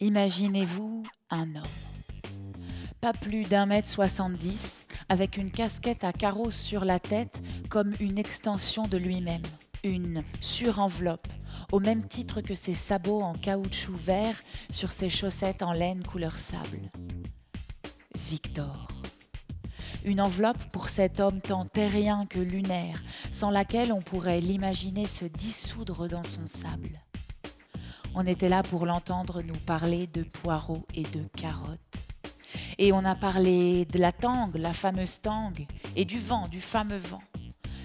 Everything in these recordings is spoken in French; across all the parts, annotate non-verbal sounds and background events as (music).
Imaginez-vous un homme. Pas plus d'un mètre soixante-dix, avec une casquette à carreaux sur la tête comme une extension de lui-même, une surenveloppe, au même titre que ses sabots en caoutchouc vert sur ses chaussettes en laine couleur sable. Victor. Une enveloppe pour cet homme tant terrien que lunaire, sans laquelle on pourrait l'imaginer se dissoudre dans son sable. On était là pour l'entendre nous parler de poireaux et de carottes. Et on a parlé de la tangue, la fameuse tangue, et du vent, du fameux vent,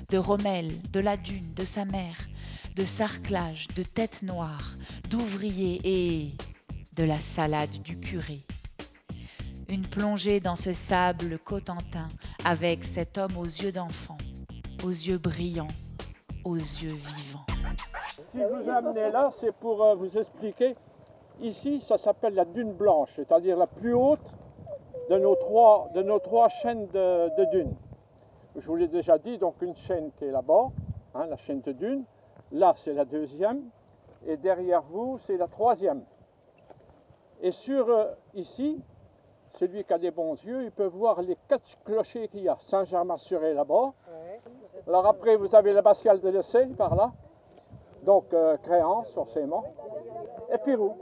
de Rommel, de la dune, de sa mère, de sarclage, de tête noire, d'ouvrier et de la salade du curé. Une plongée dans ce sable cotentin avec cet homme aux yeux d'enfant, aux yeux brillants, aux yeux vivants. Si je vous amené là, c'est pour euh, vous expliquer. Ici, ça s'appelle la dune blanche, c'est-à-dire la plus haute de nos trois, de nos trois chaînes de, de dunes. Je vous l'ai déjà dit, donc une chaîne qui est là-bas, hein, la chaîne de dunes. Là, c'est la deuxième. Et derrière vous, c'est la troisième. Et sur euh, ici, celui qui a des bons yeux, il peut voir les quatre clochers qu'il y a. Saint-Germain-sur-Est là-bas. Alors après, vous avez l'abbatiale de l'Essai par là. Donc euh, Créance, forcément. Et Pirou.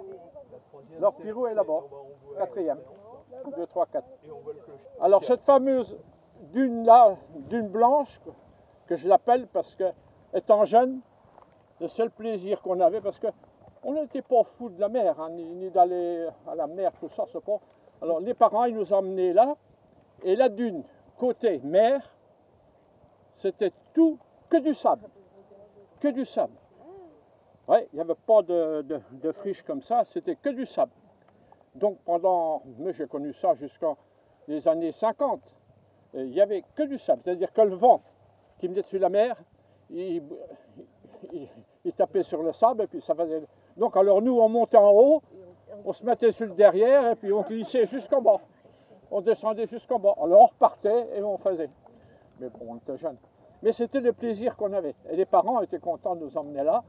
Alors Pirou est là-bas, quatrième. 2, 3, 4. Alors cette fameuse dune là, dune blanche, que je l'appelle parce que, étant jeune, le seul plaisir qu'on avait, parce que on n'était pas fous de la mer, hein, ni, ni d'aller à la mer, tout ça, c'est pas. Alors les parents, ils nous emmenaient là, et la dune, côté mer, c'était tout que du sable. Que du sable. Ouais, il n'y avait pas de, friche comme ça, c'était que du sable. Donc pendant, mais j'ai connu ça jusqu'en les années 50, il n'y avait que du sable. C'est-à-dire que le vent qui venait dessus la mer, il, tapait sur le sable et puis ça faisait. Donc alors nous, on montait en haut, on se mettait sur le derrière et puis on glissait jusqu'en bas. On descendait jusqu'en bas. Alors on repartait et on faisait. Mais bon, on était jeunes. Mais c'était le plaisir qu'on avait. Et les parents étaient contents de nous emmener là.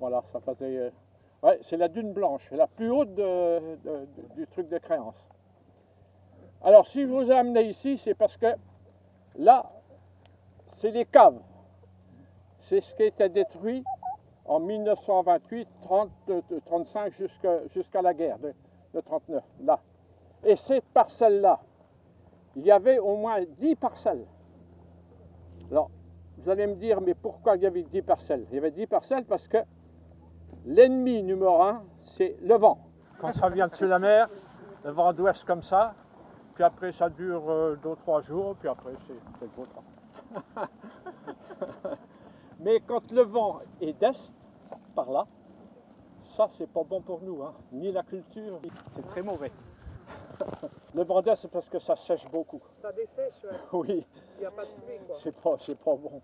Voilà, ça faisait. Ouais, c'est la dune blanche, la plus haute du truc de créance. Alors, si je vous ai amené ici, c'est parce que là, c'est les caves. C'est ce qui été détruit en 1928, 30, 35 jusqu'à jusqu la guerre de, de 39, là. Et cette parcelle-là, il y avait au moins 10 parcelles. Alors, vous allez me dire, mais pourquoi il y avait 10 parcelles? Il y avait 10 parcelles parce que l'ennemi numéro un, c'est le vent. Quand ça vient dessus la mer, le vent d'ouest comme ça, puis après ça dure 2 euh, jours, puis après c'est le beau temps. (laughs) Mais quand le vent est d'est, par là, ça c'est pas bon pour nous, hein. ni la culture, c'est très mauvais. (laughs) le d'est c'est parce que ça sèche beaucoup. Ça dessèche, ouais. (laughs) Oui. Il n'y a pas de pluie, quoi. C'est pas, c'est pas bon.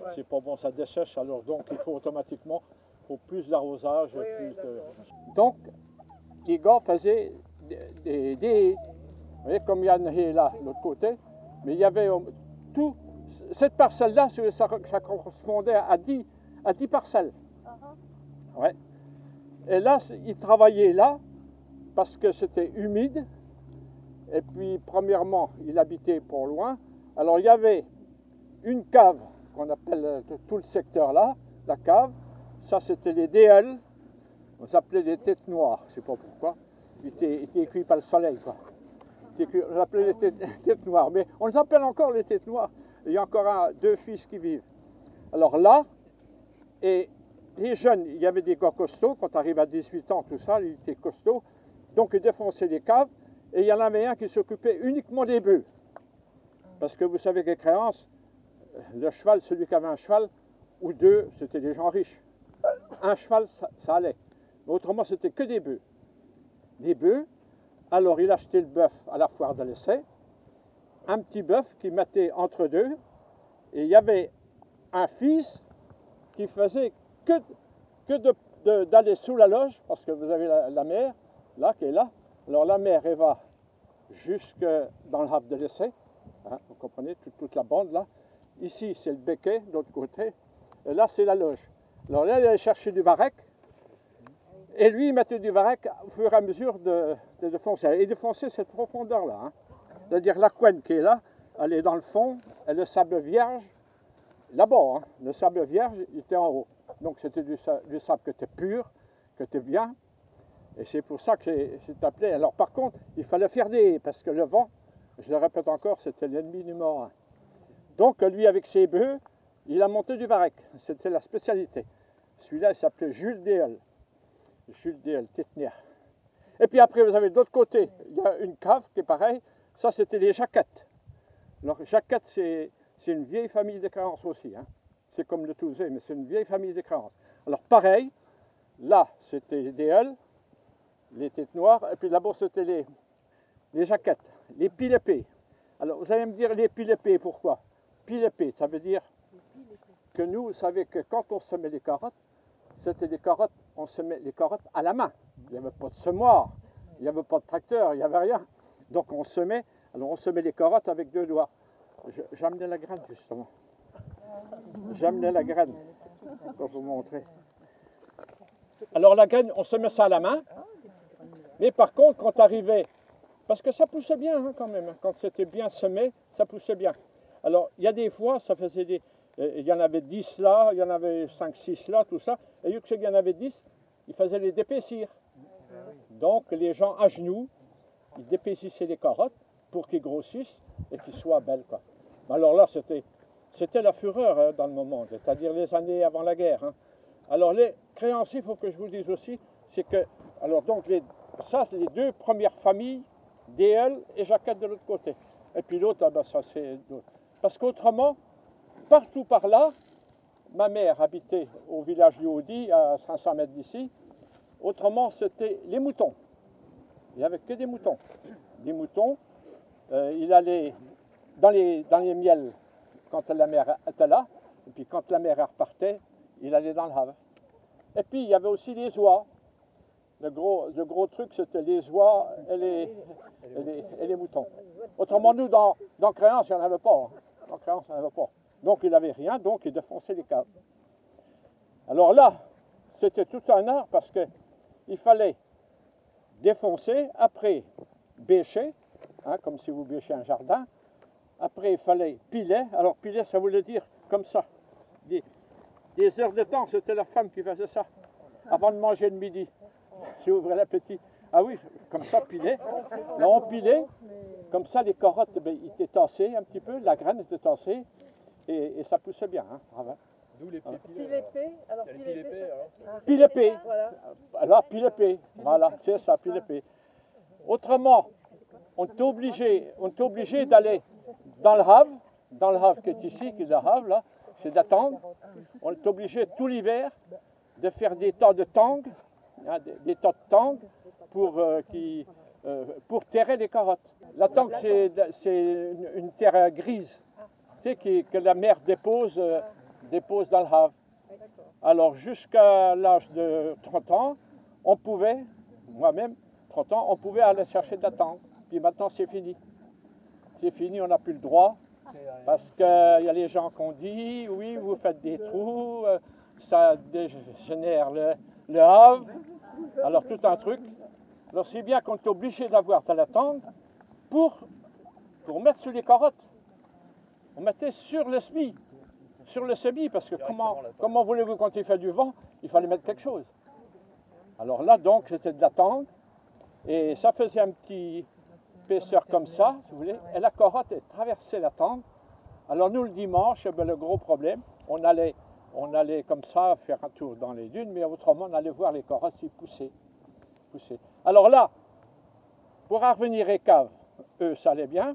Ouais. C'est pas bon, ça dessèche, alors donc il faut automatiquement faut plus d'arrosage. Oui, plus oui, de... Donc, les gars faisaient des, des, vous voyez, comme il y a une haie là, de l'autre côté, mais il y avait tout, cette parcelle-là, ça, ça, correspondait à 10, à 10 parcelles. Ouais. Et là, ils travaillaient là parce que c'était humide. Et puis, premièrement, il habitait pas loin. Alors, il y avait une cave qu'on appelle tout le secteur là, la cave. Ça, c'était les DL. On s'appelait les têtes noires. Je ne sais pas pourquoi. Ils étaient, cuits par le soleil. Quoi. On l'appelait les (laughs) têtes, noires. Mais on les appelle encore les têtes noires. Il y a encore deux fils qui vivent. Alors là, et les jeunes, il y avait des gars costauds. Quand tu arrives à 18 ans, tout ça, ils étaient costauds. Donc ils défonçaient les caves. Et il y en avait un qui s'occupait uniquement des bœufs. Parce que vous savez que créances, le cheval, celui qui avait un cheval, ou deux, c'était des gens riches. Un cheval, ça, allait. Autrement, c'était que des bœufs. Des bœufs. Alors, il achetait le bœuf à la foire de l'essai. Un petit bœuf qu'il mettait entre deux. Et il y avait un fils qui faisait que, d'aller sous la loge, parce que vous avez la, mer, là, qui est là. Alors, la mer, elle va jusque dans le havre de l'essai. Hein, vous comprenez, toute, toute la bande là. Ici, c'est le béquet, de l'autre côté. Et là, c'est la loge. Alors là, il allait chercher du varech. Et lui, il mettait du varech au fur et à mesure de, de, de foncer. Et de foncer cette profondeur-là. hein. C'est-à-dire la couenne qui est là, elle est dans le fond, et le sable vierge, là-bas, hein, le sable vierge, il était en haut. Donc c'était du, du sable qui était pur, qui était bien. Et c'est pour ça que c'est- appelé. Alors par contre, il fallait faire des parce que le vent, je le répète encore, c'était l'ennemi numéro un. Donc lui, avec ses bœufs, il a monté du varech. C'était la spécialité. Celui-là, il s'appelait Jules Déel. Jules Déel, Tétner. Et puis après, vous avez de l'autre côté, il y a une cave qui est pareille. Ça, c'était les jaquettes. Alors, jaquettes, c'est une vieille famille de créances aussi. hein. C'est comme le Touvet, mais c'est une vieille famille de créances. Alors, pareil, là, c'était des L, les têtes noires, et puis là-bas, c'était les, jaquettes, les piles épées. Alors, vous allez me dire les piles épées, pourquoi? Piles épées, ça veut dire que nous, vous savez que quand on semait les carottes, c'était des carottes, on semait les carottes à la main. Il n'y avait pas de semoir, il n'y avait pas de tracteur, il n'y avait rien. Donc on semait, alors on semait les carottes avec deux doigts. J'amenais la graine justement. J'amenais la graine pour vous montrer. Alors la graine, on semait ça à la main. Mais par contre, quand arrivait, parce que ça poussait bien hein, quand même, quand c'était bien semé, ça poussait bien. Alors il y a des fois, ça faisait des, euh, il y en avait 10 là, il y en avait 5, 6 là, tout ça. Et vu qu'il y en avait 10, il fallait les d'épaissir. Donc les gens à genoux, ils d'épaississaient les carottes pour qu'ils grossissent et qu'ils soient belles. Quoi. Alors là, c'était, c'était la fureur hein, dans le moment, c'est-à-dire les années avant la guerre. hein. Alors les créanciers, il faut que je vous dise aussi, c'est que, alors donc les, ça, c'est les deux premières familles, DL et Jaquette de l'autre côté. Et puis l'autre, ah ben, ça c'est. Parce qu'autrement, partout par là, ma mère habitait au village du Haudi, à 500 mètres d'ici. Autrement, c'était les moutons. Il n'y avait que des moutons. Des moutons. Euh, il allait dans les, dans les miels quand la mère était là. Et puis quand la mère repartait, il allait dans le Havre. Et puis il y avait aussi les oies. Le gros, truc, c'était les oies et les, moutons. Autrement, nous, dans, dans Créance, il n'y en avait pas. hein. En avait pas. Donc il n'avait rien, donc il défonçait les caves. Alors là, c'était tout un art parce qu'il fallait défoncer, après bêcher, hein, comme si vous bêchez un jardin. Après, il fallait piler. Alors, piler, ça voulait dire comme ça. Des, des heures de temps, c'était la femme qui faisait ça. Avant de manger le midi. J'ai ouvert l'appétit. Ah oui, comme ça, piler. Là, on pilait. Comme ça, les carottes, ben, ils étaient tassées un petit peu. La graine était tassée. Et, et ça poussait bien. Hein, bravo. D'où les pieds Pile épée. Alors, alors. ça- Pile épée. Voilà. Alors, pile épée. Voilà, c'est ça, pile épée. Autrement, on est obligé, on est obligé d'aller dans le Havre, dans le Havre qui est ici, qui est le Havre, là, c'est d'attendre. On est obligé tout l'hiver de faire des tas de tangues, hein, des, euh, euh, pour terrer les carottes. La tangue, c'est une, terre grise, qui- que la mer dépose, euh, dépose dans le Havre. Alors, jusqu'à l'âge de 30 ans, on pouvait, moi-même, 30 ans, on pouvait aller chercher de la tangue. Puis maintenant, c'est fini. C'est fini, on n'a plus le droit. Parce qu'il y a les gens qui ont dit, oui, vous faites des trous, euh, ça dégénère le, le havre. Alors, tout un truc. Alors, c'est bien qu'on est obligé d'avoir de la tangue pour, pour mettre sur les carottes. On mettait sur le semis. Sur le semis, parce que comment, comment voulez-vous, quand il fait du vent, il fallait mettre quelque chose. Alors là, donc, c'était de la tangue. Et ça faisait un petit comme ça, si vous voulez. Et la carotte, elle traversait la tangue. Alors nous, le dimanche, eh le gros problème, on allait, on allait comme ça faire un tour dans les dunes, mais autrement, on allait voir les carottes s'y poussaient. poussaient. Alors là, pour en revenir aux caves, eux, ça allait bien.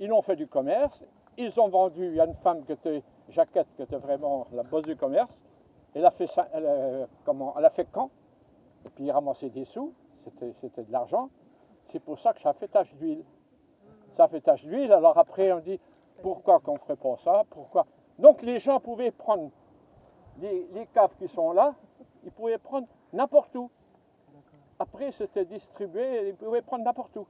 Ils ont fait du commerce. Ils ont vendu à une femme qui était, Jaquette, qui était vraiment la bosse du commerce. Elle a fait, ça, a- comment, elle a fait camp. Et puis ramasser des sous. C'était de l'argent. C'est pour ça que ça fait tache d'huile. Ça fait tache d'huile. Alors après, on dit, pourquoi qu'on ne ferait pas ça Pourquoi? Donc les gens pouvaient prendre les, caves qui sont là, ils pouvaient prendre n'importe où. Après, c'était distribué, ils pouvaient prendre n'importe où.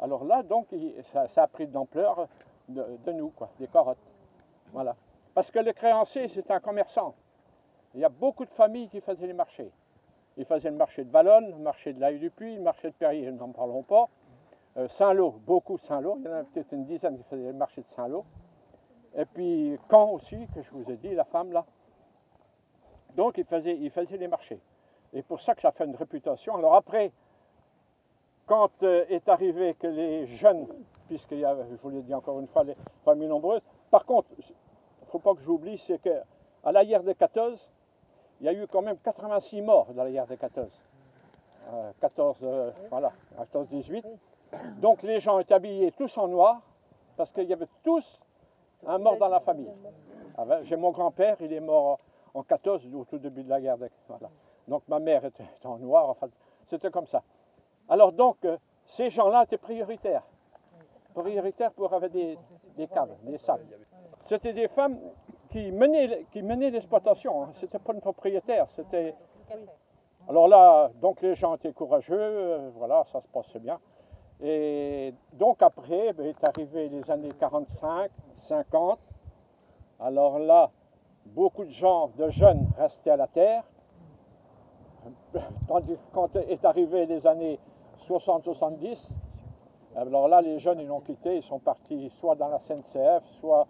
Alors là, donc, ça a pris de l'ampleur de, de nous, quoi, des carottes. Voilà. Parce que le créancier, c'est un commerçant. Il y a beaucoup de familles qui faisaient les marchés. Il faisait le marché de Valonne, le marché de l'Aïe du Puy, le marché de Perrier, n'en parlons pas. Euh, Saint-Lô, beaucoup Saint-Lô, il y en a peut-être une dizaine qui faisaient le marché de Saint-Lô. Et puis Caen aussi, que je vous ai dit, la femme là. Donc il faisait, il faisait les marchés. Et pour ça que ça fait une réputation. Alors après, quand euh, est arrivé que les jeunes, puisqu'il y a, je vous l'ai dit encore une fois, les familles nombreuses, par contre, il ne faut pas que j'oublie, c'est qu'à la guerre de 14, il y a eu quand même 86 morts dans la guerre de 14. Euh, 14, euh, voilà, 14-18. Donc les gens étaient habillés tous en noir, parce qu'il y avait tous un mort dans la famille. Ah ben, J'ai mon grand-père, il est mort en 14, au tout début de la guerre. de- voilà. Donc ma mère était en noir, enfin, c'était comme ça. Alors donc, euh, ces gens-là étaient prioritaires. Prioritaires pour avoir des, des caves, des sables. C'était des femmes qui menaient, qui menaient l'exploitation. Hein. C'était pas une propriétaire, c'était... Alors là, donc les gens étaient courageux, euh, voilà, ça se passait bien. Et donc après, ben, est arrivé les années 45, 50. Alors là, beaucoup de gens, de jeunes, restaient à la terre. (laughs) Tandis que quand est arrivé les années 60-70, alors là, les jeunes, ils l'ont quitté, ils sont partis soit dans la CNCF, soit,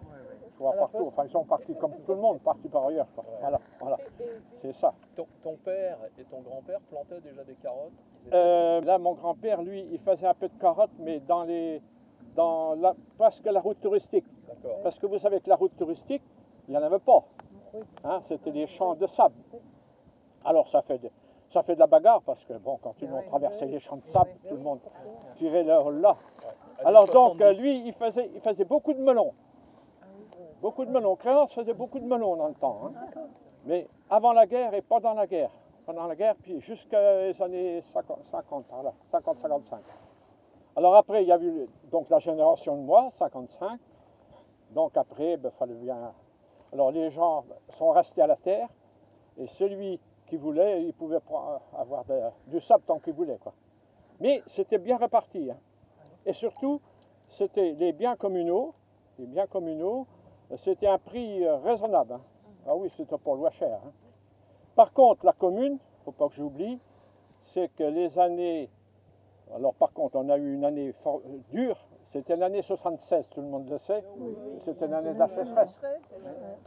soit partout. Enfin, ils sont partis comme tout le monde, partis par ailleurs. quoi. Voilà, voilà. c'est ça. Ton, ton père et ton grand-père plantaient déjà des carottes? Étaient- Euh, là, mon grand-père, lui, il faisait un peu de carottes, mais dans les, dans la, presque la route touristique. Parce que vous savez que la route touristique, il n'y en avait pas. Hein, C'était des champs de sable. Alors ça fait de, ça fait de la bagarre parce que bon, quand ils ont traversé les champs de sable, tout le monde tirait leur là. Alors donc 70. lui, il faisait, il faisait beaucoup de melons. Beaucoup de melons. Créance faisait beaucoup de melons dans le temps. hein. Mais avant la guerre et pendant la guerre. Pendant la guerre, puis jusqu'à les années 50, 50 par là, 50-55. Alors après, il y a eu donc la génération de moi, 55. Donc après, il fallait bien. Alors les gens sont restés à la terre et celui qui voulait, il pouvait avoir du sable tant qu'il voulait. Quoi. Mais c'était bien réparti. hein. Et surtout, c'était les biens communaux. Les biens communaux, c'était un prix euh, raisonnable. hein. Ah oui, c'était pas loin cher. hein. Par contre, la commune, il ne faut pas que j'oublie, c'est que les années. Alors par contre, on a eu une année for- dure. C'était l'année 76, tout le monde le sait. C'était l'année de la sécheresse.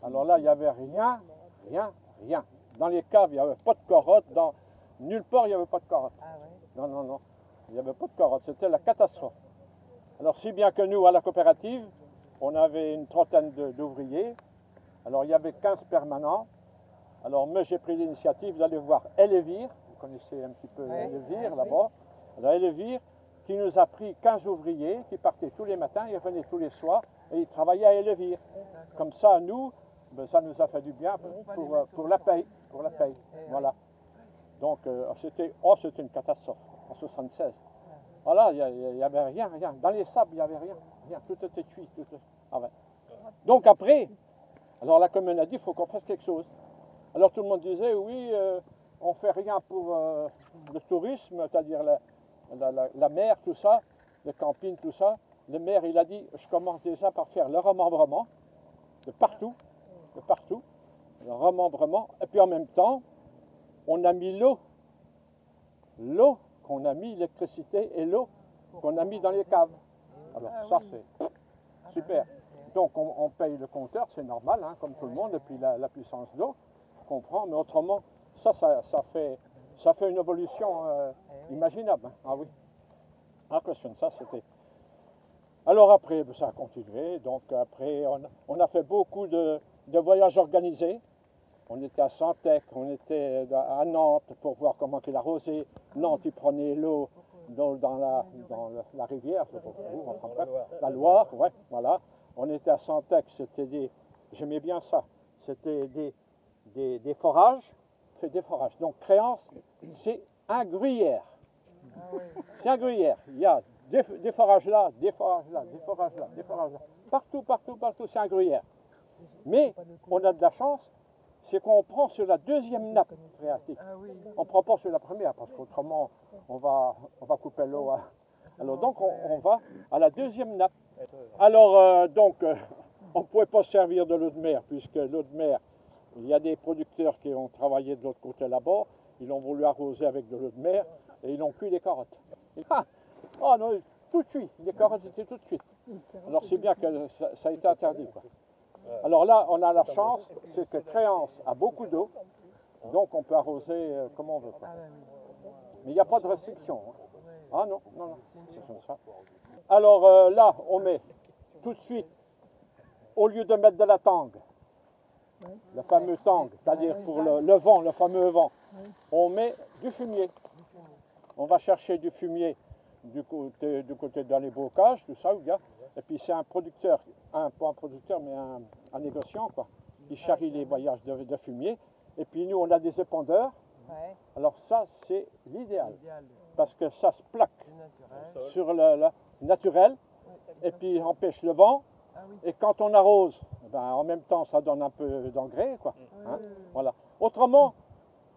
Alors là, il n'y avait rien, rien, rien. Dans les caves, il n'y avait pas de carottes. Dans... Nulle part, il n'y avait pas de carottes. Non, non, non. Il n'y avait pas de carottes. C'était la catastrophe. Alors, si bien que nous, à la coopérative, on avait une trentaine d'ouvriers. Alors, il y avait 15 permanents. Alors, moi, j'ai pris l'initiative d'aller voir Elevire. Vous connaissez un petit peu Elevire, là-bas. Alors, Elevire, qui nous a pris 15 ouvriers qui partaient tous les matins, ils revenaient tous les soirs et ils travaillaient à Elevire. Comme ça, nous, ben, ça nous a fait du bien pour, pour, euh, pour la paye. Pour la paye. Voilà. Donc, euh, c'était oh, une catastrophe en 76. Voilà, il n'y avait rien, rien. Dans les sables, il n'y avait rien, rien. Tout était cuit. Tout était- ah. Donc après, alors la commune a dit, il faut qu'on fasse quelque chose. Alors tout le monde disait, oui, euh, on ne fait rien pour euh, le tourisme, c'est-à-dire la- la mer, tout ça, le camping, tout ça. Le maire, il a dit, je commence déjà par faire le remembrement de partout, de partout, le remembrement. Et puis en même temps, on a mis l'eau, l'eau qu'on a mis, l'électricité et l'eau qu'on a mis dans les caves. Alors ça, c'est super. Donc on, on paye le compteur, c'est normal, hein, comme tout le monde, et puis la, la puissance d'eau, je comprends, mais autrement, ça, ça, ça fait, ça fait une évolution euh, imaginable. hein. Ah oui. Ah, question, ça c'était. Alors après, ben, ça a continué. Donc après, on, a- on a fait beaucoup de, de voyages organisés. On était à Santec, on était à Nantes pour voir comment il arrosait. Nantes, il prenait l'eau dans, dans la, dans la- la rivière, je la Loire, ouais, voilà. On était à Santec, c'était des, j'aimais bien ça, c'était des, des, des forages, c'est des forages. Donc Créance, c'est un gruyère. C'est un gruyère. Il y a des, des forages là, des forages là, des forages là, des forages là. Partout, partout, partout, c'est un gruyère. Mais on a de la chance, c'est qu'on prend sur la deuxième nappe phréatique. On ne prend pas sur la première, parce qu'autrement, on va, on va couper l'eau. à- Alors donc, on, on va à la deuxième nappe. Alors, euh, donc, euh, on ne pouvait pas se servir de l'eau de mer, puisque l'eau de mer, il y a des producteurs qui ont travaillé de l'autre côté là-bas, ils ont voulu arroser avec de l'eau de mer et ils ont cuit les carottes. Et, ah, oh non, tout de suite, les carottes étaient tout de suite. Alors c'est bien que ça, ça a été interdit. quoi. Alors là, on a la chance, c'est que Créance a beaucoup d'eau, donc on peut arroser euh, comme on veut. Mais il n'y a pas de restriction. hein. Ah non, non, non. Alors euh, là, on met tout de suite, au lieu de mettre de la tangue, le fameux tangue, c'est-à-dire pour le, le vent, le fameux vent, on met du fumier. On va chercher du fumier du côté, du côté dans les bocages, tout ça, où il y a- et puis c'est un producteur, un, pas un producteur, mais un, un négociant, quoi, qui charrie les voyages de, de fumier. Et puis nous, on a des épandeurs. Ouais, Alors ça, c'est l'idéal, idéal. parce que ça se plaque naturel. sur le, le naturel, et puis empêche le vent. Ah oui. Et quand on arrose, eh ben, en même temps, ça donne un peu d'engrais, quoi. hein, voilà. Autrement,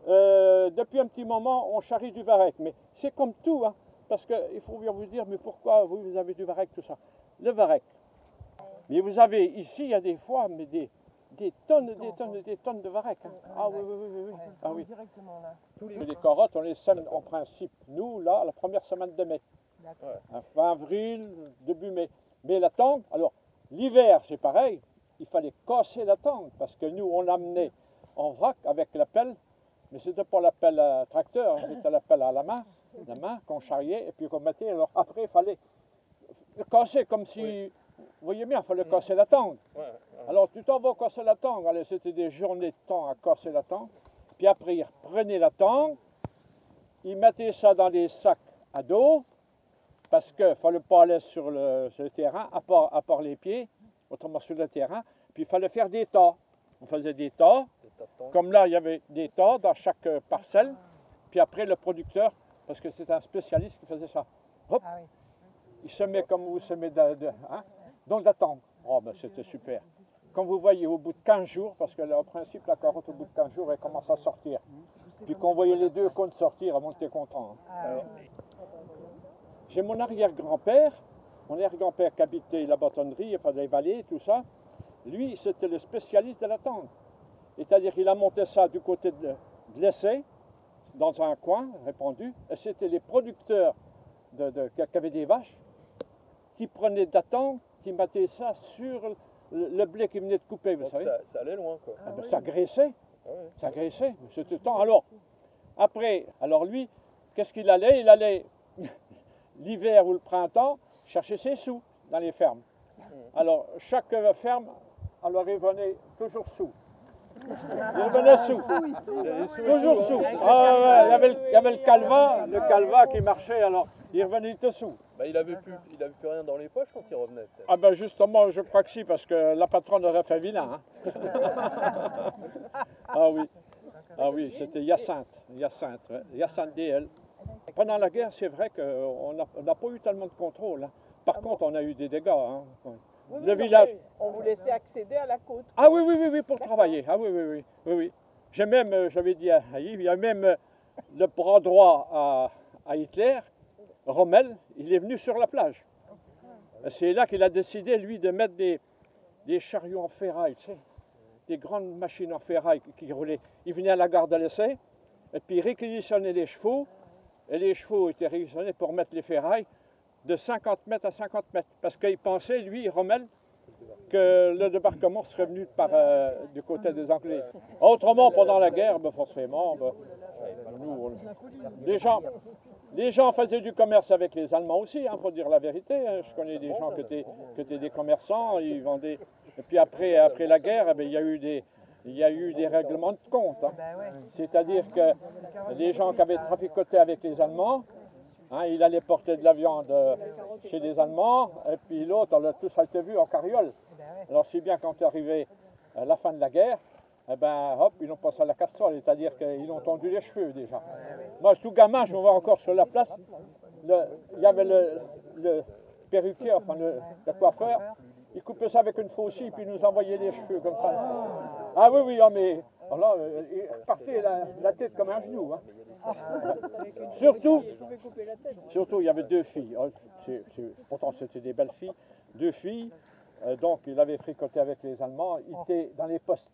euh, depuis un petit moment, on charrie du varech, mais c'est comme tout, hein, parce qu'il faut bien vous dire, mais pourquoi vous, vous avez du varech, tout ça? Le varech. Mais vous avez ici, il y a des fois, mais des, des tonnes, des tonnes, des tonnes de varech. hein. Ah oui, oui, oui, oui, Ah oui. Directement là. Les carottes, on les sème en principe, nous, là, la première semaine de mai. D'accord. Hein, Fin avril, début mai. Mais la tangue, alors, l'hiver, c'est pareil. Il fallait casser la tangue, parce que nous, on l'amenait en vrac avec la pelle. Mais c'était pas la pelle à tracteur, hein, c'était la pelle à la main, la main qu'on charriait et puis qu'on mettait. Alors après, il fallait le casser comme si, vous voyez bien, il fallait casser la tangue. Ouais, ouais. Alors tu t'en vas casser la tangue. Allez, c'était des journées de temps à casser la tangue. Puis après, ils reprenaient la tangue, ils mettaient ça dans des sacs à dos, parce qu'il ne fallait pas aller sur le, sur le terrain, à part, à part les pieds, autrement sur le terrain. Puis il fallait faire des tas. On faisait des tas. Des. Comme là, il y avait des tas dans chaque euh, parcelle. Puis après, le producteur, parce que c'est un spécialiste qui faisait ça, hop, Ah oui. Il semait comme vous semez de, de- hein, donc d'attendre. Oh, ben c'était super. Comme vous voyez, au bout de 15 jours, parce que là, en principe, la carotte, au bout de 15 jours, elle commence à sortir. Puis qu'on voyait les deux cônes sortir, on était content. hein. Ah. J'ai mon arrière-grand-père, mon arrière-grand-père qui habitait la bâtonnerie, enfin les vallées, tout ça. Lui, c'était le spécialiste de la tente. C'est-à-dire qu'il a monté ça du côté de, de l'essai, dans un coin répandu, et c'était les producteurs de, de- qui avaient des vaches qui la tente, qui mettaient ça sur le, blé qu'ils venaient de couper, vous Donc savez. ça, ça allait loin, quoi. Ah ben, ça graissait. Ouais. Ça graissait, c'était temps. Alors, après, alors lui, qu'est-ce qu'il allait? Il allait (laughs) l'hiver ou le printemps chercher ses sous dans les fermes. Alors, chaque ferme, alors il venait toujours sous. Il revenait sous. Toujours sous. Ah, ouais, il, y avait le, il y avait le calva, le calva qui marchait, alors il revenait tout sous. Bah, il avait plus, il avait plus rien dans les poches quand il revenait. Ah ben justement, je crois que si, parce que la patronne aurait fait vilain. hein. (laughs) ah oui, ah oui, c'était Hyacinthe, Hyacinthe, Hyacinthe DL. Pendant la guerre, c'est vrai qu'on n'a pas eu tellement de contrôle. hein. Par contre, on a eu des dégâts. hein. Oui, Le village. On vous laissait accéder à la côte. Ah oui, oui, oui, oui, pour travailler. Ah oui, oui, oui, oui, oui. J'ai même, euh, j'avais dit à Yves, il y a même euh, le bras droit à, à Hitler, Rommel, il est venu sur la plage. Et C'est là qu'il a décidé, lui, de mettre des, des chariots en ferraille, tu sais, des grandes machines en ferraille qui, qui roulaient. Il venait à la gare de l'essai, et puis il réquisitionnait les chevaux, et les chevaux étaient réquisitionnés pour mettre les ferrailles de 50 mètres à 50 mètres. Parce qu'il pensait, lui, Rommel, que le débarquement serait venu par, euh, du côté des Anglais. Autrement, pendant la guerre, ben, forcément, ben, nous, on- les, gens, les gens faisaient du commerce avec les Allemands aussi, il faut dire la vérité. hein. Je connais des gens qui étaient, qui étaient des commerçants, ils vendaient. Et puis après, après la guerre, eh ben, il y a eu des, il y a eu des règlements de compte. hein. Ben. C'est-à-dire que les gens qui avaient traficoté avec les Allemands, hein, il allait porter de la viande euh, chez les Allemands, et puis l'autre, on l'a tous a été vu en carriole. Ben. Alors si bien quand est arrivé à la fin de la guerre, eh ben hop, ils ont passé à la casserole, c'est-à-dire qu'ils ont tendu les cheveux déjà. Moi, tout gamin, je me vois encore sur la place, il y avait le, le perruquier, enfin le, coiffeur, il coupait ça avec une faucille, puis il nous envoyait les cheveux comme ça. Ah oui, oui, ah, mais alors, euh, il partait la, tête comme un genou. hein. Surtout, surtout, il y avait deux filles. Oh, pourtant, c'était des belles filles. Deux filles. euh, donc, il avait fricoté avec les Allemands. Il était dans les postes.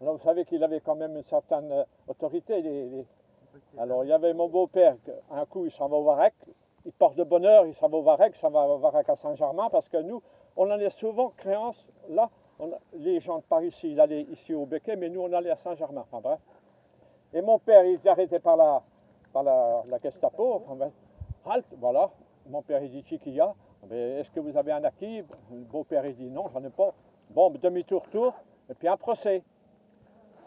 Alors, vous savez qu'il avait quand même une certaine euh, autorité. Les, les- Alors, il y avait mon beau-père, un coup, il s'en va au Varec, il porte de bonheur, il s'en va au Varec, il s'en va au Varec à Saint-Germain, parce que nous, on allait souvent, créance, là, on a- les gens de par ici, ils allaient ici au Becquet, mais nous, on allait à Saint-Germain, enfin bref. Et mon père, il était arrêté par la, par la, la Gestapo, enfin bref. Halt, voilà. Mon père, il dit, Chiquilla, est-ce que vous avez un acquis? Le beau-père, il dit, non, j'en ai pas. Bon, demi-tour, tour, et puis un procès.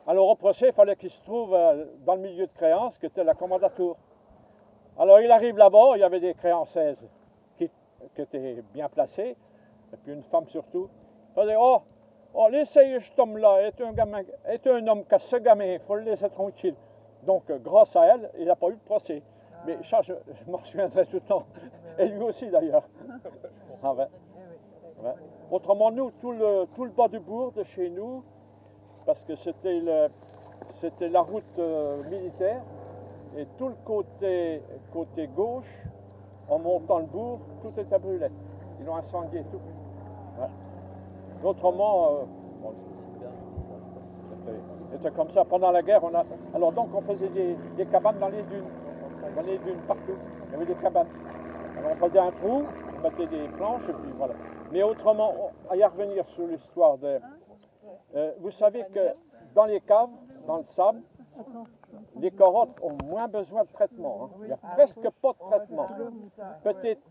Alors au procès, il fallait qu'il se trouve euh, dans le milieu de créances, qui était la commandature. Alors il arrive là-bas, il y avait des créancaises qui, qui étaient bien placées, et puis une femme surtout. Elle dit, oh, oh laissez cet homme-là, est un, gamin, est un homme qui a ce gamin, il faut le laisser tranquille. Donc euh, grâce à elle, il n'a pas eu de procès. Mais ça, je, je m'en souviendrai tout le temps. Et lui aussi d'ailleurs. (laughs) Ah ouais. Ouais. Autrement, nous, tout le, tout le bas du bourg de chez nous, parce que c'était la route euh, militaire, et tout le côté, gauche, en montant le bourg, tout était brûlé. Ils l'ont incendié tout. Autrement, euh, c'était- comme ça. Pendant la guerre. Alors donc, on faisait des, des cabanes dans les dunes. Dans les dunes, partout. Il y avait des cabanes. Alors on faisait un trou, on mettait des planches, et puis voilà. Mais autrement, à y revenir sur l'histoire de. Euh, vous savez que dans les caves, dans le sable, les carottes ont moins besoin de traitement. hein. Il n'y a presque pas de traitement. Peut-être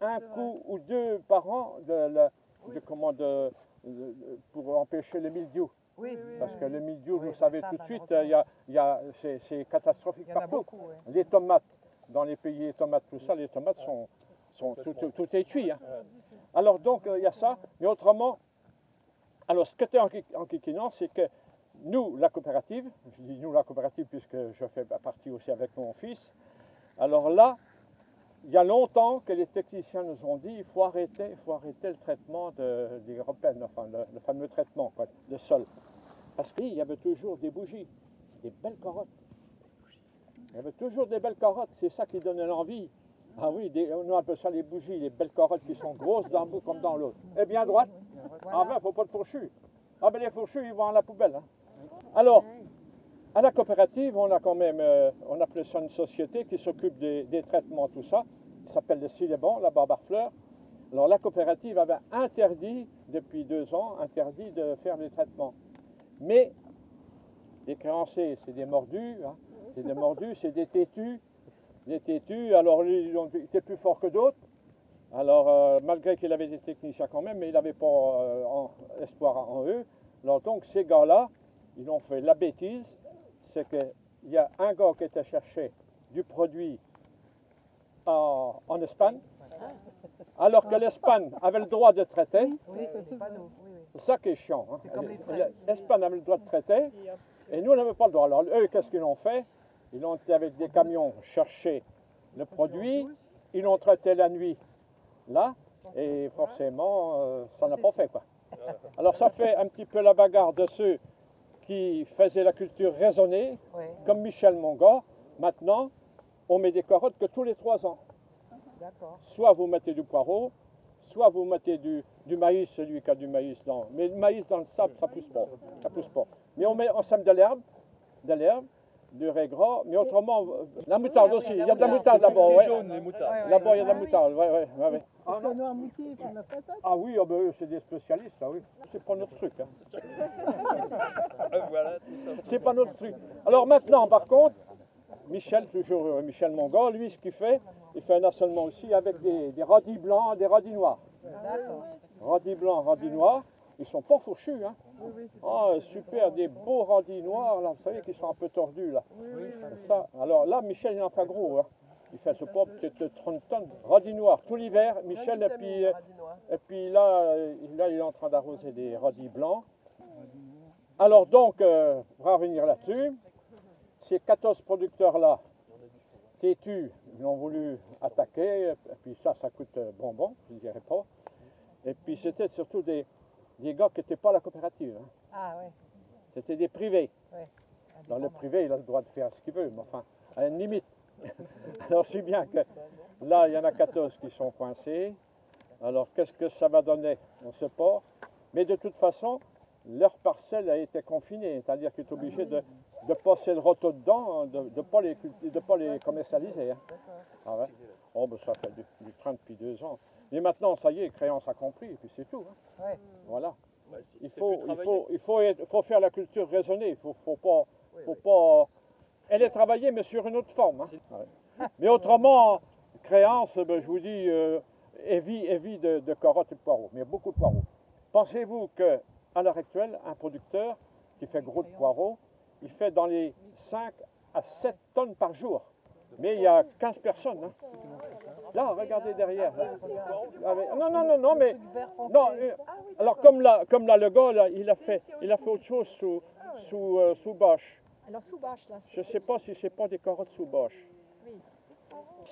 un coup ou deux par an de, comment, de- de- pour empêcher le mildiou. Oui, Parce que le mildiou, Oui, vous savez ça, tout de suite, il y a, il y a- c'est catastrophique partout. beaucoup. Les tomates, dans les pays les tomates, tout ça, les tomates sont, sont tout, tout- tout est cuit. hein. Alors donc euh, il y a ça, mais autrement, alors ce qui était enquiquinant, c'est que nous, la coopérative, je dis nous la coopérative puisque je fais partie aussi avec mon fils, alors là, il y a longtemps que les techniciens nous ont dit il faut arrêter, il faut arrêter le traitement de, des repènes, enfin le, le fameux traitement quoi, de sol. Parce qu'il y avait toujours des bougies, des belles carottes. Il y avait toujours des belles carottes, c'est ça qui donnait l'envie. Ah oui, on appelle ça les bougies, les belles carottes qui sont grosses d'un bout comme dans l'autre. Et bien droite, ah ben, faut pas de fourchus. Ah ben les fourchus, ils vont à la poubelle. hein. Alors, à la coopérative, on a quand même, euh, on appelait ça une société qui s'occupe des, traitements, tout ça. Ça s'appelle le Ciléban, la fleurs. Alors la coopérative avait interdit, depuis deux ans, interdit de faire les traitements. Mais les créanciers, c'est des mordus, hein. c'est des mordus, c'est des têtus. Des têtus, alors ils il était plus fort que d'autres. Alors, euh, malgré qu'il avait des techniciens quand même, mais il n'avait pas euh, en- espoir en eux. Alors donc, ces gars-là, ils ont fait la bêtise, c'est qu'il y a un gars qui était cherché du produit en, en Espagne, alors que l'Espagne avait le droit de traiter. Oui, c'est ça qui est chiant. hein. C'est comme les fraises. L'Espagne avait le droit de traiter et nous, on n'avait pas le droit. Alors, eux, qu'est-ce qu'ils ont fait? Ils ont été avec des camions chercher le produit, ils l'ont traité la nuit là, et forcément, euh, ça n'a pas fait. Quoi. Alors, ça fait un petit peu la bagarre de ceux qui faisaient la culture raisonnée, comme Michel Monga. Maintenant, on met des carottes que tous les trois ans. d'accord. Soit vous mettez du poireau, soit vous mettez du, du maïs, celui qui a du maïs dans. Mais le maïs dans le sable, ça pousse pas. Ça pousse pas. Mais on met on sème de l'herbe, de l'herbe, du raisin gras, mais autrement, euh, la moutarde aussi. Il y a de la moutarde là-bas, Les ouais. jaunes, les moutards. Ouais, ouais. Là-bas, il y a de la moutarde, ouais, ouais, ouais, ouais. Ah, non. Noirmoutier, c'est la patate. Ah oui, ah ben, c'est des spécialistes, ah oui. C'est pas notre truc. Hein. (laughs) Voilà, tout ça. C'est pas notre truc. Alors maintenant, par contre, Michel, toujours Michel Monga, lui, ce qu'il fait, il fait un assolement aussi avec des, des radis blancs, des radis noirs. Radis blancs, radis noirs, ils sont pas fourchus, hein. Ah, super, des beaux radis noirs, là, vous savez, qui sont un peu tordus, là. Ça, alors là, Michel, il en fait gros, hein. Il fait, sais pas, peut-être 30 tonnes. Radis noirs, tout l'hiver, Michel, et puis, euh, et puis là, euh, là, il est en train d'arroser des radis blancs. Alors donc, euh, pour en revenir là-dessus, ces 14 producteurs-là, têtus, ils ont voulu attaquer, et puis ça, ça coûte euh, bonbon, je ne dirais pas. Et puis c'était surtout des, des gars qui n'étaient pas à la coopérative, hein. Ah, ouais. c'était des privés. Ouais. Dans le privé, il a le droit de faire ce qu'il veut, mais enfin, à une limite. (laughs) Alors, si bien que là, il y en a 14 qui sont coincés. Alors, qu'est-ce que ça va donner On ne sait pas. Mais de toute façon, leur parcelle a été confinée, c'est-à-dire qu'ils sont obligés de, de passer le râteau dedans, hein, de ne pas, les culti- de pas les commercialiser. hein. Ah ouais. Oh, ben ça fait du, du train depuis deux ans. Mais maintenant, ça y est, créance a compris, et puis c'est tout. hein. Ouais. Voilà. Il faut, il faut, il faut, être- faut faire la culture raisonnée. Il faut, faut pas, faut pas. Elle est travaillée, mais sur une autre forme. hein. Ouais. Mais autrement, créance, ben, je vous dis, euh, heavy, heavy de, de carottes et de poireaux, mais beaucoup de poireaux. Pensez-vous que à l'heure actuelle, un producteur qui fait gros de poireaux, il fait dans les 5 à 7 tonnes par jour. Mais il y a 15 personnes. hein. Là, regardez derrière. Avec- Non, non, non, non, mais non, euh, alors comme là, comme là, le gars, là, il a fait, il a fait autre chose sous, sous, euh, sous bâche. Alors sous bâche là. Je ne sais pas si c'est pas des carottes sous bâche.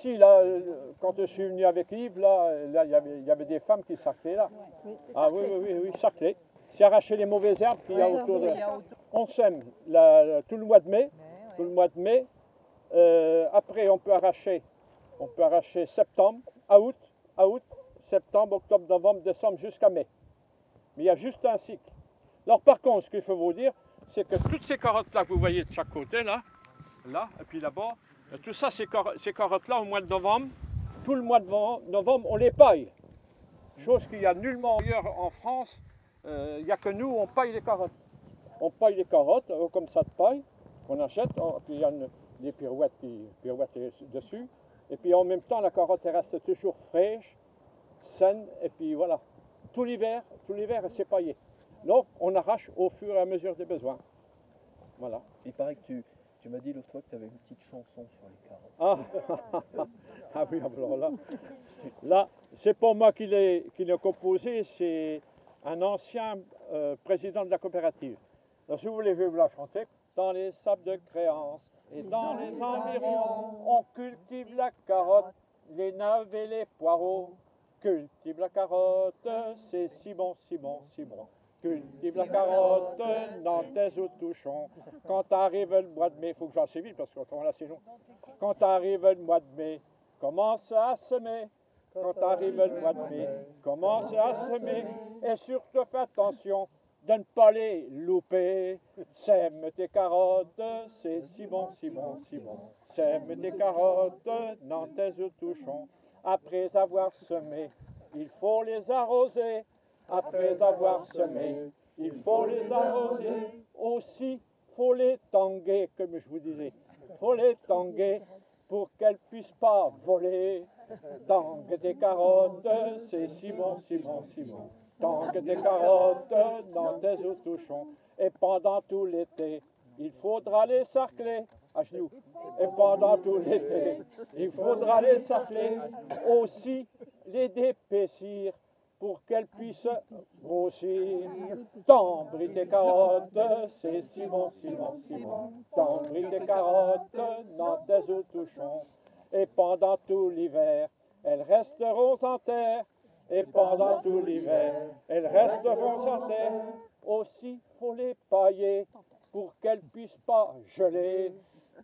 Si, là, euh, quand je suis venu avec Yves, là, il y avait, il y avait des femmes qui sarclaient là. Ah oui, oui, oui, oui. C'est arracher les mauvaises herbes qu'il y a autour de. On sème la- tout le mois de mai, tout le mois de mai. Euh, après, on peut arracher, on peut arracher septembre, à août, à août, septembre, octobre, novembre, décembre, jusqu'à mai. Mais il y a juste un cycle. Alors par contre, ce qu'il faut vous dire, c'est que toutes ces carottes-là que vous voyez de chaque côté, là, là, et puis là-bas, tout ça, ces, ces carottes-là, au mois de novembre, tout le mois de no- novembre, on les paille. Chose qu'il y a nullement ailleurs en France, euh, il n'y a que nous, on paille les carottes. On paille les carottes, euh, comme ça de paille, qu'on achète, oh, puis il y a des pirouettes dessus. Et puis en même temps, la carotte elle reste toujours fraîche, saine, et puis voilà. Tout l'hiver, tout l'hiver, c'est paillé. Donc, on arrache au fur et à mesure des besoins. Voilà. Il paraît que tu, tu m'as dit l'autre fois que tu avais une petite chanson sur les carottes. Ah, (laughs) ah oui, alors là, là c'est pas moi qui l'ai qui l'ai composé, c'est un ancien euh, président de la coopérative. Alors, si vous voulez, je vais vous la chanter. Dans les sables de créance et dans les environs, on cultive la carotte, les navets, les poireaux. Cultive la carotte, c'est si bon, si bon, si bon. Cultive la carotte, nantaise au touchon. Quand arrive le mois de mai, faut que j'en sais vite parce là c'est long. Quand arrive le mois de mai, commence à semer. Quand arrive le mois de mai, commence à semer. Et surtout fais attention de ne pas les louper. Sème tes carottes, c'est si bon, si bon, si bon. Sème tes carottes, nantaise au touchon. Après avoir semé, il faut les arroser. Après avoir semé, il faut les arroser. Aussi, faut les tanguer, comme je vous disais. faut les tanguer pour qu'elles puissent pas voler. Tangue tes carottes, c'est si bon, si bon, si bon. Tangue tes carottes dans tes au touchon. Et pendant tout l'été, il faudra les sarcler à genoux. Et pendant tout l'été, il faudra les sarcler. Aussi les d'épaissir pour qu'elles puissent grossir. Tendre tes carottes, c'est si bon, si bon, si bon. Tendre tes carottes dans tes au touchon. Et pendant tout l'hiver, elles resteront en terre. Et pendant tout l'hiver, elles resteront en terre. Aussi, faut les pailler pour qu'elles puissent pas geler.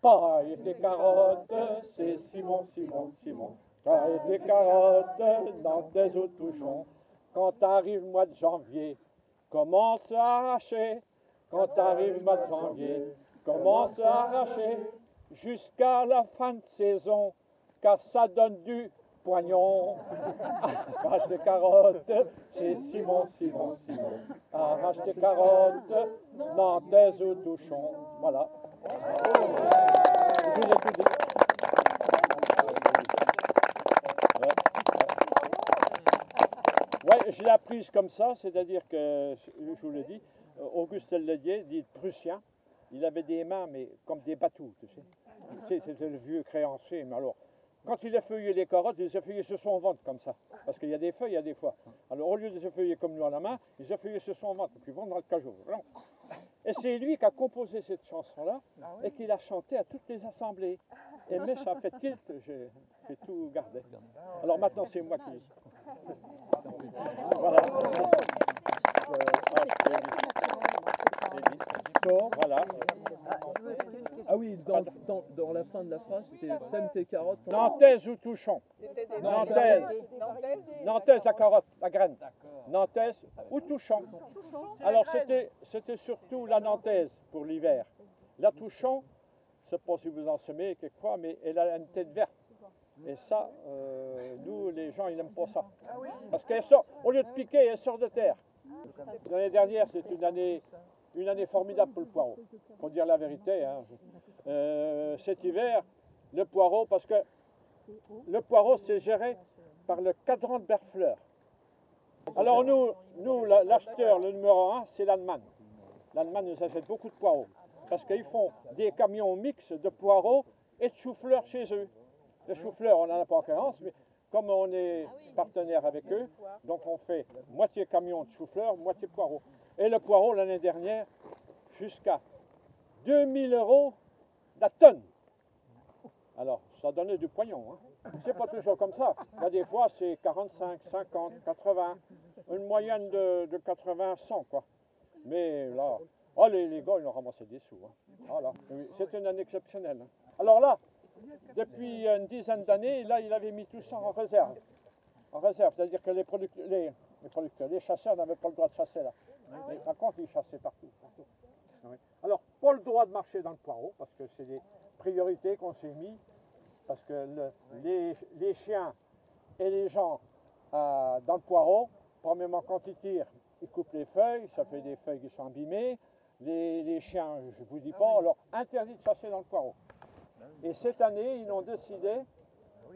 Paille tes carottes, c'est si bon, si bon, si bon. Paille tes carottes dans tes au touchon. Quand arrive le mois de janvier, commence à arracher. Quand arrive le mois de janvier, commence à arracher jusqu'à la fin de saison, car ça donne du poignon. (laughs) Arrache tes carottes, c'est si bon, si bon, si bon. Arrache tes carottes, nantaise au touchon. Voilà. Je vous ai tout dit. Ouais, je l'ai apprise comme ça, c'est-à-dire que, je vous l'ai dit, euh, Auguste Lédier, dit prussien, il avait des mains, mais comme des bateaux, tu sais. Tu sais, C'était le vieux créancier, mais alors, quand il a feuillé les carottes, il les a feuillées sur son ventre, comme ça. Parce qu'il y a des feuilles, il y a des fois. Alors, au lieu de les feuiller comme nous à la main, il les a feuillées sur son ventre, puis vont dans le cajot. Non. Et c'est lui qui a composé cette chanson-là, et qui l'a chantée à toutes les assemblées. Et mais ça fait tilt, j'ai tout gardé. Alors maintenant, c'est moi qui... Voilà. Bon, Voilà. Ah oui, dans, dans, dans la fin de la phrase, c'était sème tes carottes. Nantaise ou touchon? Nantaise. Nantaise la carotte, la graine. Nantaise ou touchon? Alors c'était c'était surtout la nantaise pour l'hiver. La touchon, sais pas si vous en semez quelquefois, mais elle a une tête verte. Et ça, euh, nous, les gens, ils n'aiment pas ça. Parce qu'elle sort, au lieu de piquer, elle sort de terre. L'année dernière, c'est une année, une année formidable pour le poireau. faut dire la vérité. hein. Euh, cet hiver, le poireau, parce que le poireau, c'est géré par le cadran de Berfleur. Alors nous, nous la- l'acheteur, le numéro un, c'est l'Allemagne. L'Allemagne nous achète beaucoup de poireaux. Parce qu'ils font des camions mix de poireaux et de chou-fleurs chez eux. Le chou-fleur, on n'en a pas en carence, mais comme on est partenaire avec eux, donc on fait moitié camion de chou-fleur, moitié poireaux. Et le poireau, l'année dernière, jusqu'à 2000 euros la tonne. Alors, ça donnait du poignon. Hein. C'est pas toujours comme ça. Il y a des fois, c'est 45, 50, 80. Une moyenne de, de 80, 100, quoi. Mais là, oh, les, les gars, ils ont ramassé des sous. hein. Voilà. C'est une année exceptionnelle. hein. Alors là, depuis une dizaine d'années, là, il avait mis tout ça en réserve. En réserve, c'est-à-dire que les, les, les producteurs, les chasseurs n'avaient pas le droit de chasser là. Mais par contre, ils chassaient partout. partout. Oui. Alors, pas le droit de marcher dans le poireau, parce que c'est des priorités qu'on s'est mis, parce que le- les, les chiens et les gens euh, dans le poireau, premièrement, quand ils tirent, ils coupent les feuilles, ça fait des feuilles qui sont abîmées. Les, les chiens, je ne vous dis pas, alors interdit de chasser dans le poireau. Et cette année, ils ont décidé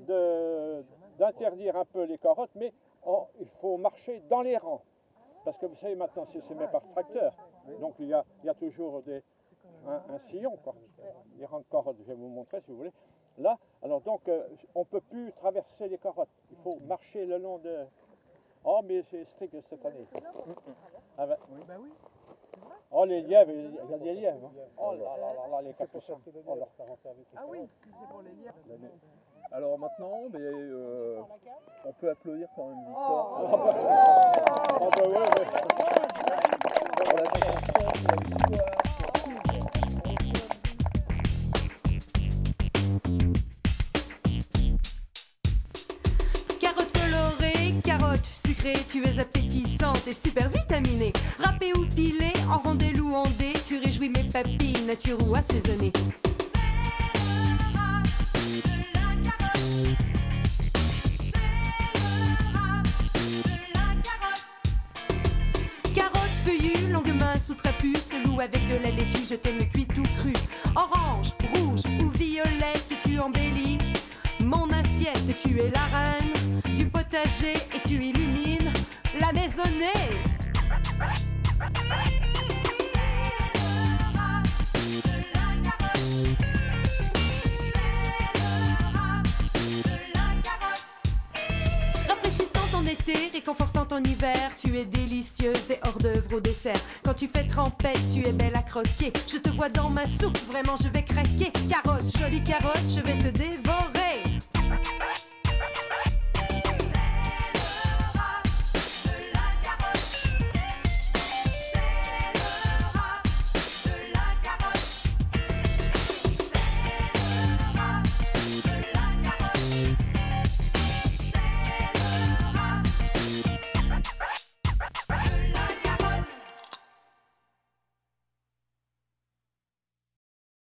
de- d'interdire un peu les carottes, mais en- il faut marcher dans les rangs. Parce que vous savez, maintenant, c'est semé par tracteur. Donc, il y a, il y a toujours des, un, un sillon, quoi. Les rangs de carottes, je vais vous montrer si vous voulez. Là, alors donc, euh, on ne peut plus traverser les carottes. Il faut marcher le long de... Oh, mais c'est strict cette année. Ah ben, Oh, les lièvres, il y a des lièvres. hein. Oh là là là là, les capucins. Oh là. Ah oui, si c'est pour les lire. Alors maintenant, mais, euh, on peut applaudir quand même Victor. Ah bah, ah bah ouais, ouais. Pour la chanson, pour l'histoire. Carotte colorée, carotte sucrée, tu es appétissante et super vitaminée. Nature ou main sous trapu, loup avec de la laitue, je t'aime cuit tout cru. Orange, rouge ou violette, tu embellis mon assiette, tu es la reine du potager et tu illumines la maisonnée. Réconfortante en hiver, tu es délicieuse des hors d'œuvre au dessert. Quand tu fais trempette, tu es belle à croquer. Je te vois dans ma soupe, vraiment je vais craquer. Carotte, jolie carotte, je vais te dévorer.